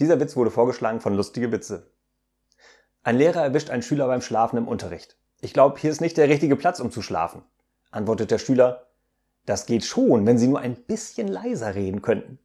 Dieser Witz wurde vorgeschlagen von Lustige Witze. Ein Lehrer erwischt einen Schüler beim Schlafen im Unterricht. Ich glaube, hier ist nicht der richtige Platz, um zu schlafen, antwortet der Schüler. Das geht schon, wenn Sie nur ein bisschen leiser reden könnten.